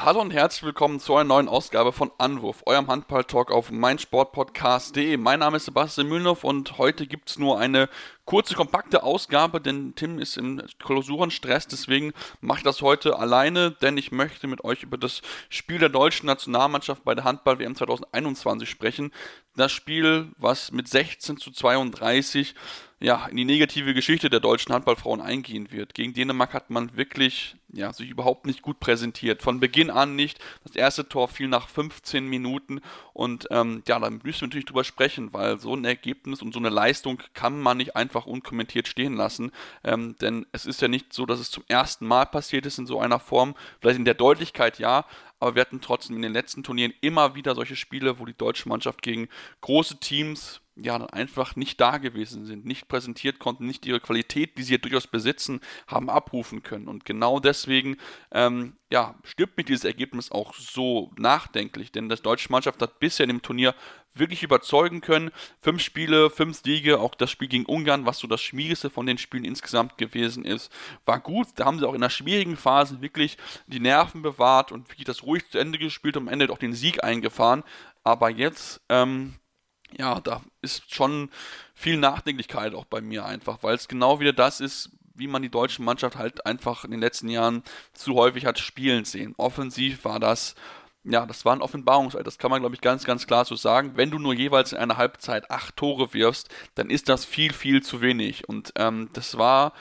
Hallo und herzlich willkommen zu einer neuen Ausgabe von Anwurf, eurem Handball-Talk auf meinsportpodcast.de. Mein Name ist Sebastian Mühlenhoff und heute gibt es nur eine kurze, kompakte Ausgabe, denn Tim ist im Klausurenstress, deswegen mache ich das heute alleine, denn ich möchte mit euch über das Spiel der deutschen Nationalmannschaft bei der Handball-WM 2021 sprechen. Das Spiel, was mit 16 zu 32 ja, in die negative Geschichte der deutschen Handballfrauen eingehen wird. Gegen Dänemark hat man wirklich ja, sich überhaupt nicht gut präsentiert. Von Beginn an nicht. Das erste Tor fiel nach 15 Minuten und ähm, ja, da müssen wir natürlich drüber sprechen, weil so ein Ergebnis und so eine Leistung kann man nicht einfach unkommentiert stehen lassen. Ähm, denn es ist ja nicht so, dass es zum ersten Mal passiert ist in so einer Form. Vielleicht in der Deutlichkeit ja, aber wir hatten trotzdem in den letzten Turnieren immer wieder solche Spiele, wo die deutsche Mannschaft gegen große Teams ja dann einfach nicht da gewesen sind, nicht präsentiert konnten, nicht ihre Qualität, die sie ja durchaus besitzen, haben abrufen können. Und genau deswegen ähm, ja, stirbt mich dieses Ergebnis auch so nachdenklich, denn das deutsche Mannschaft hat bisher in dem Turnier wirklich überzeugen können. Fünf Spiele, fünf Siege, auch das Spiel gegen Ungarn, was so das schwierigste von den Spielen insgesamt gewesen ist, war gut. Da haben sie auch in einer schwierigen Phase wirklich die Nerven bewahrt und wirklich das ruhig zu Ende gespielt und am Ende auch den Sieg eingefahren. Aber jetzt, ähm, ja, da ist schon viel Nachdenklichkeit auch bei mir einfach, weil es genau wieder das ist, wie man die deutsche Mannschaft halt einfach in den letzten Jahren zu häufig hat spielen sehen. Offensiv war das, ja, das war ein Offenbarungseid. Das kann man, glaube ich, ganz, ganz klar so sagen. Wenn du nur jeweils in einer Halbzeit acht Tore wirfst, dann ist das viel, viel zu wenig. Und ähm, das war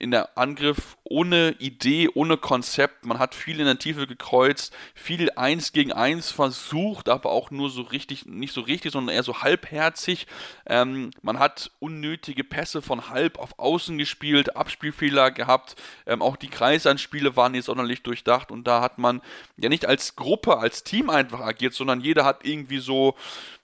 in der Angriff ohne Idee, ohne Konzept. Man hat viel in der Tiefe gekreuzt, viel eins gegen eins versucht, aber auch nur so richtig, nicht so richtig, sondern eher so halbherzig. Ähm, man hat unnötige Pässe von halb auf außen gespielt, Abspielfehler gehabt. Ähm, auch die Kreisanspiele waren nicht sonderlich durchdacht und da hat man ja nicht als Gruppe, als Team einfach agiert, sondern jeder hat irgendwie so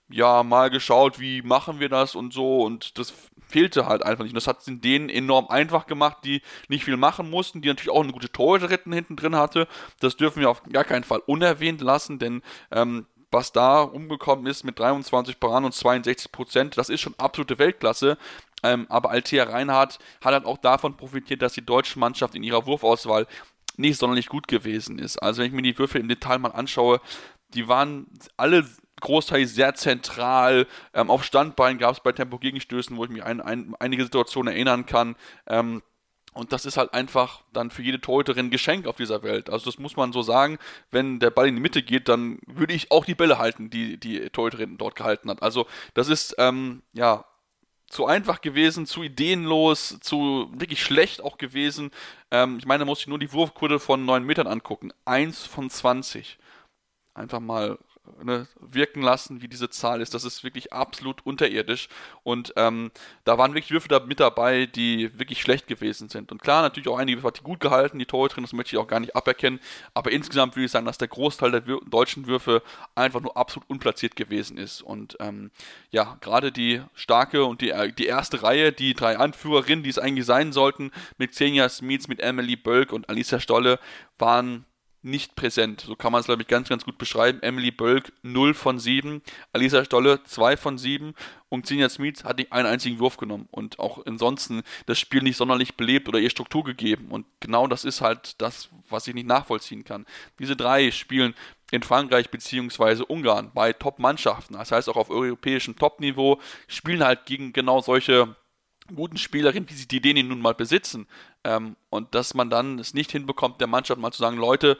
ja, mal geschaut, wie machen wir das und so und das fehlte halt einfach nicht. Und das hat es denen enorm einfach gemacht, die nicht viel machen mussten, die natürlich auch eine gute Torhüterin hinten drin hatte. Das dürfen wir auf gar keinen Fall unerwähnt lassen, denn ähm, was da umgekommen ist mit 23 Paran und 62 Prozent, das ist schon absolute Weltklasse. Ähm, aber Althea Reinhardt hat halt auch davon profitiert, dass die deutsche Mannschaft in ihrer Wurfauswahl nicht sonderlich gut gewesen ist. Also wenn ich mir die Würfe im Detail mal anschaue, die waren alle Großteil sehr zentral. Ähm, auf Standbein gab es bei Tempo-Gegenstößen, wo ich mich an ein, einige Situationen erinnern kann. Ähm, und das ist halt einfach dann für jede Torhüterin ein Geschenk auf dieser Welt. Also das muss man so sagen. Wenn der Ball in die Mitte geht, dann würde ich auch die Bälle halten, die die Torhüterin dort gehalten hat. Also das ist ähm, ja zu einfach gewesen, zu ideenlos, zu wirklich schlecht auch gewesen. Ähm, ich meine, da muss ich nur die Wurfquote von 9 Metern angucken. 1 von 20. Einfach mal ne, wirken lassen, wie diese Zahl ist. Das ist wirklich absolut unterirdisch. Und ähm, da waren wirklich Würfe da mit dabei, die wirklich schlecht gewesen sind. Und klar, natürlich auch einige hat die gut gehalten, die Torhüterin, das möchte ich auch gar nicht aberkennen. Aber insgesamt würde ich sagen, dass der Großteil der Wir deutschen Würfe einfach nur absolut unplatziert gewesen ist. Und ähm, ja, gerade die starke und die, die erste Reihe, die drei Anführerinnen, die es eigentlich sein sollten, mit Xenia Smits, mit Emily Bölk und Alicia Stolle, waren nicht präsent. So kann man es, glaube ich, ganz, ganz gut beschreiben. Emily Bölk 0 von 7, Alisa Stolle 2 von 7 und Xenia Smith hat nicht einen einzigen Wurf genommen und auch ansonsten das Spiel nicht sonderlich belebt oder ihr Struktur gegeben. Und genau das ist halt das, was ich nicht nachvollziehen kann. Diese drei spielen in Frankreich bzw. Ungarn bei Top-Mannschaften, das heißt auch auf europäischem Top-Niveau, spielen halt gegen genau solche guten Spielerinnen, wie sie die Ideen nun mal besitzen. Ähm, und dass man dann es nicht hinbekommt, der Mannschaft mal zu sagen, Leute,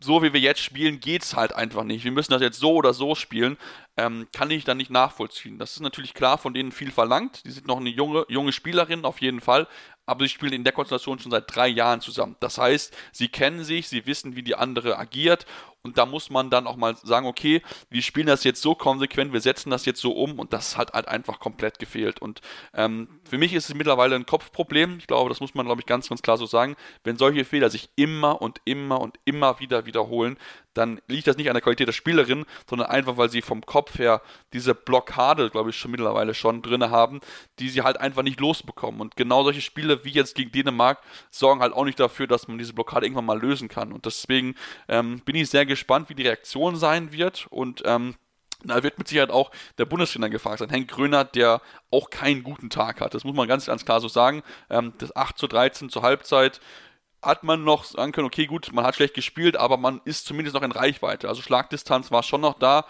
so wie wir jetzt spielen, geht es halt einfach nicht. Wir müssen das jetzt so oder so spielen, ähm, kann ich dann nicht nachvollziehen. Das ist natürlich klar von denen viel verlangt. Die sind noch eine junge, junge Spielerin auf jeden Fall, aber sie spielen in der Konstellation schon seit drei Jahren zusammen. Das heißt, sie kennen sich, sie wissen, wie die andere agiert und da muss man dann auch mal sagen, okay, wir spielen das jetzt so konsequent, wir setzen das jetzt so um und das hat halt einfach komplett gefehlt. Und ähm, für mich ist es mittlerweile ein Kopfproblem. Ich glaube, das muss man, glaube ich, ganz, ganz klar so sagen. Wenn solche Fehler sich immer und immer und immer wieder wiederholen, dann liegt das nicht an der Qualität der Spielerin, sondern einfach, weil sie vom Kopf her diese Blockade, glaube ich, schon mittlerweile schon drin haben, die sie halt einfach nicht losbekommen. Und genau solche Spiele wie jetzt gegen Dänemark sorgen halt auch nicht dafür, dass man diese Blockade irgendwann mal lösen kann. Und deswegen ähm, bin ich sehr gespannt, wie die Reaktion sein wird. Und ähm, da wird mit Sicherheit auch der Bundestrainer gefragt sein. Henk Gröner, der auch keinen guten Tag hat. Das muss man ganz, ganz klar so sagen. Ähm, das 8 zu 13 zur Halbzeit hat man noch sagen können, okay, gut, man hat schlecht gespielt, aber man ist zumindest noch in Reichweite. Also Schlagdistanz war schon noch da.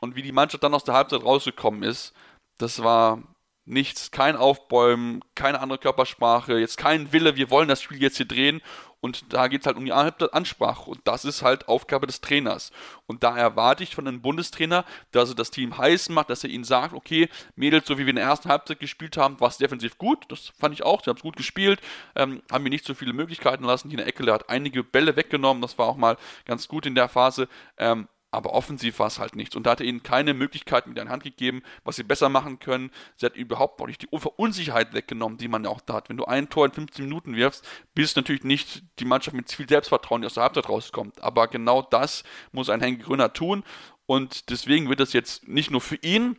Und wie die Mannschaft dann aus der Halbzeit rausgekommen ist, das war nichts, kein Aufbäumen, keine andere Körpersprache, jetzt kein Wille, wir wollen das Spiel jetzt hier drehen. Und da geht es halt um die Ansprache. Und das ist halt Aufgabe des Trainers. Und da erwarte ich von einem Bundestrainer, dass er das Team heiß macht, dass er ihnen sagt, okay, Mädels, so wie wir in der ersten Halbzeit gespielt haben, war es defensiv gut. Das fand ich auch. Sie haben es gut gespielt, ähm, haben mir nicht so viele Möglichkeiten lassen. Hier in der Ecke, hat einige Bälle weggenommen. Das war auch mal ganz gut in der Phase. Ähm, aber offensiv war es halt nichts. Und da hat er ihnen keine Möglichkeit mit der Hand gegeben, was sie besser machen können. Sie hat überhaupt auch nicht die Unsicherheit weggenommen, die man ja auch da hat. Wenn du ein Tor in 15 Minuten wirfst, bist natürlich nicht die Mannschaft mit viel Selbstvertrauen, die aus der Halbzeit rauskommt. Aber genau das muss ein Henry Gröner tun. Und deswegen wird das jetzt nicht nur für ihn,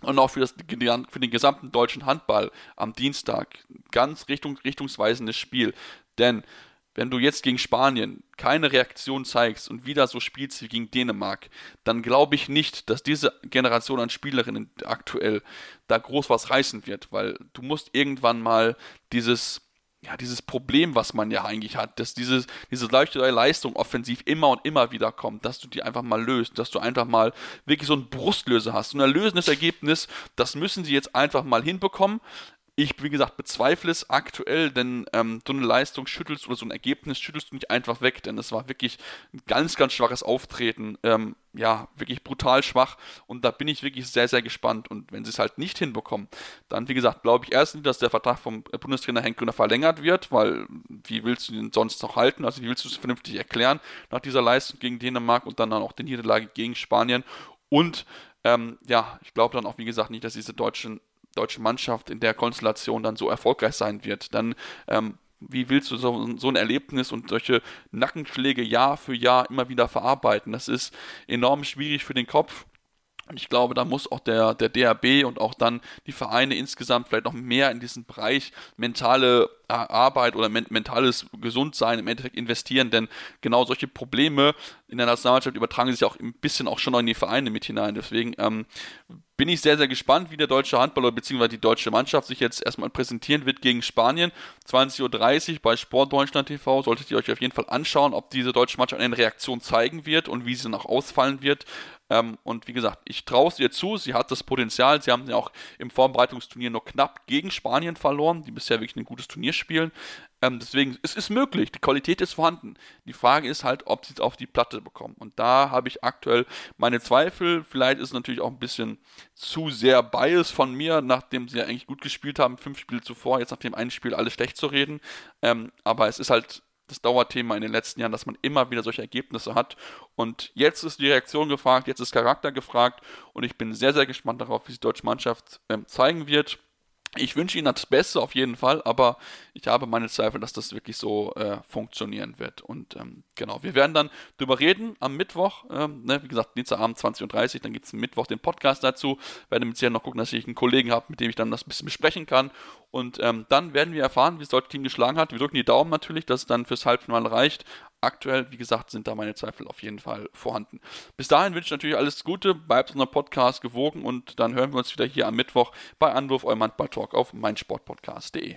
und auch für, das, für den gesamten deutschen Handball am Dienstag ganz richtung, richtungsweisendes Spiel. Denn wenn du jetzt gegen Spanien keine Reaktion zeigst und wieder so spielst wie gegen Dänemark, dann glaube ich nicht, dass diese Generation an Spielerinnen aktuell da groß was reißen wird, weil du musst irgendwann mal dieses ja, dieses Problem, was man ja eigentlich hat, dass dieses, diese leichte Leistung offensiv immer und immer wieder kommt, dass du die einfach mal löst, dass du einfach mal wirklich so ein Brustlöser hast, so ein erlösendes Ergebnis, das müssen sie jetzt einfach mal hinbekommen. Ich, wie gesagt, bezweifle es aktuell, denn ähm, so eine Leistung schüttelst oder so ein Ergebnis schüttelst du nicht einfach weg, denn es war wirklich ein ganz, ganz schwaches Auftreten. Ähm, ja, wirklich brutal schwach und da bin ich wirklich sehr, sehr gespannt. Und wenn sie es halt nicht hinbekommen, dann, wie gesagt, glaube ich erstens, dass der Vertrag vom Bundestrainer Henk Grüner verlängert wird, weil wie willst du den sonst noch halten? Also, wie willst du es vernünftig erklären nach dieser Leistung gegen Dänemark und dann, dann auch die Niederlage gegen Spanien? Und ähm, ja, ich glaube dann auch, wie gesagt, nicht, dass diese deutschen deutsche Mannschaft in der Konstellation dann so erfolgreich sein wird. Dann ähm, wie willst du so, so, ein Erlebnis und solche Nackenschläge Jahr für Jahr immer wieder verarbeiten? Das ist enorm schwierig für den Kopf. Und ich glaube, da muss auch der, der DRB und auch dann die Vereine insgesamt vielleicht noch mehr in diesen Bereich mentale äh, Arbeit oder men mentales Gesundsein im Endeffekt investieren, denn genau solche Probleme in der Nationalmannschaft übertragen sich auch ein bisschen auch schon in die Vereine mit hinein. Deswegen ähm, bin ich sehr, sehr gespannt, wie der deutsche Handballer bzw. die deutsche Mannschaft sich jetzt erstmal präsentieren wird gegen Spanien. 20.30 Uhr bei Sport Deutschland TV solltet ihr euch auf jeden Fall anschauen, ob diese deutsche Mannschaft eine Reaktion zeigen wird und wie sie dann auch ausfallen wird. Ähm, und wie gesagt, ich traue es ihr zu, sie hat das Potenzial. Sie haben ja auch im Vorbereitungsturnier nur knapp gegen Spanien verloren, die bisher wirklich ein gutes Turnier spielen. Ähm, deswegen, es ist möglich, die Qualität ist vorhanden. Die Frage ist halt, ob sie es auf die Platte bekommen. Und da habe ich aktuell meine Zweifel. Vielleicht ist es natürlich auch ein bisschen zu sehr Bias von mir, nachdem sie ja eigentlich gut gespielt haben, fünf Spiele zuvor, jetzt nach dem einen Spiel alles schlecht zu reden. Ähm, aber es ist halt das Dauerthema in den letzten Jahren, dass man immer wieder solche Ergebnisse hat. Und jetzt ist die Reaktion gefragt, jetzt ist Charakter gefragt und ich bin sehr, sehr gespannt darauf, wie die deutsche Mannschaft ähm, zeigen wird. Ich wünsche Ihnen das Beste auf jeden Fall, aber ich habe meine Zweifel, dass das wirklich so äh, funktionieren wird. Und ähm, genau, wir werden dann darüber reden am Mittwoch. Ähm, ne, wie gesagt, Dienstagabend 20.30 Uhr, dann gibt es Mittwoch den Podcast dazu. Werde mit Sicherheit noch gucken, dass ich einen Kollegen habe, mit dem ich dann das ein bisschen besprechen kann. Und ähm, dann werden wir erfahren, wie das deutsche Team geschlagen hat. Wir drücken die Daumen natürlich, dass es dann fürs Halbfinale reicht aktuell, wie gesagt, sind da meine Zweifel auf jeden Fall vorhanden. Bis dahin wünsche ich natürlich alles Gute, bleibt unserem Podcast gewogen und dann hören wir uns wieder hier am Mittwoch bei Anwurf eurem Handball-Talk auf meinsportpodcast.de.